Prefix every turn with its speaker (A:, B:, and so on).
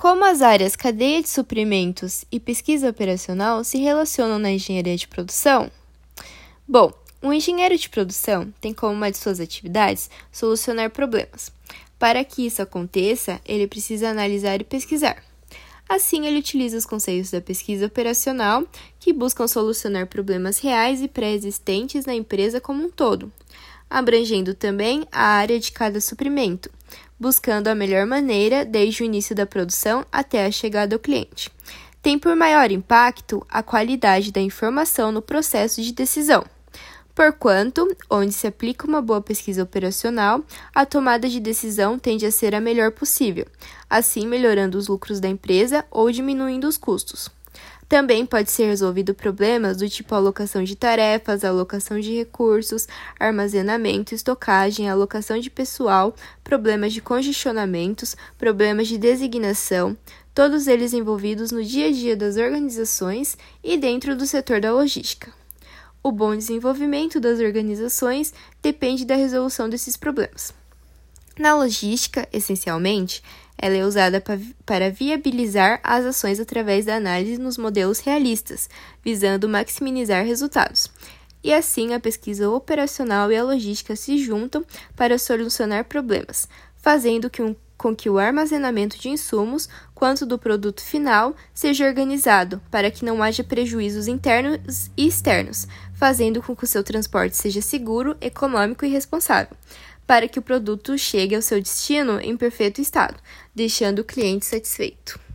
A: Como as áreas cadeia de suprimentos e pesquisa operacional se relacionam na engenharia de produção? Bom, um engenheiro de produção tem como uma de suas atividades solucionar problemas. Para que isso aconteça, ele precisa analisar e pesquisar. Assim, ele utiliza os conceitos da pesquisa operacional, que buscam solucionar problemas reais e pré-existentes na empresa como um todo, abrangendo também a área de cada suprimento, buscando a melhor maneira desde o início da produção até a chegada ao cliente. Tem por maior impacto a qualidade da informação no processo de decisão. Porquanto, onde se aplica uma boa pesquisa operacional, a tomada de decisão tende a ser a melhor possível, assim melhorando os lucros da empresa ou diminuindo os custos. Também pode ser resolvido problemas do tipo alocação de tarefas, alocação de recursos, armazenamento, estocagem, alocação de pessoal, problemas de congestionamentos, problemas de designação, todos eles envolvidos no dia a dia das organizações e dentro do setor da logística. O bom desenvolvimento das organizações depende da resolução desses problemas. Na logística, essencialmente, ela é usada para viabilizar as ações através da análise nos modelos realistas, visando maximizar resultados. E assim, a pesquisa operacional e a logística se juntam para solucionar problemas, fazendo que um, com que o armazenamento de insumos quanto do produto final seja organizado para que não haja prejuízos internos e externos, fazendo com que o seu transporte seja seguro, econômico e responsável para que o produto chegue ao seu destino em perfeito estado, deixando o cliente satisfeito.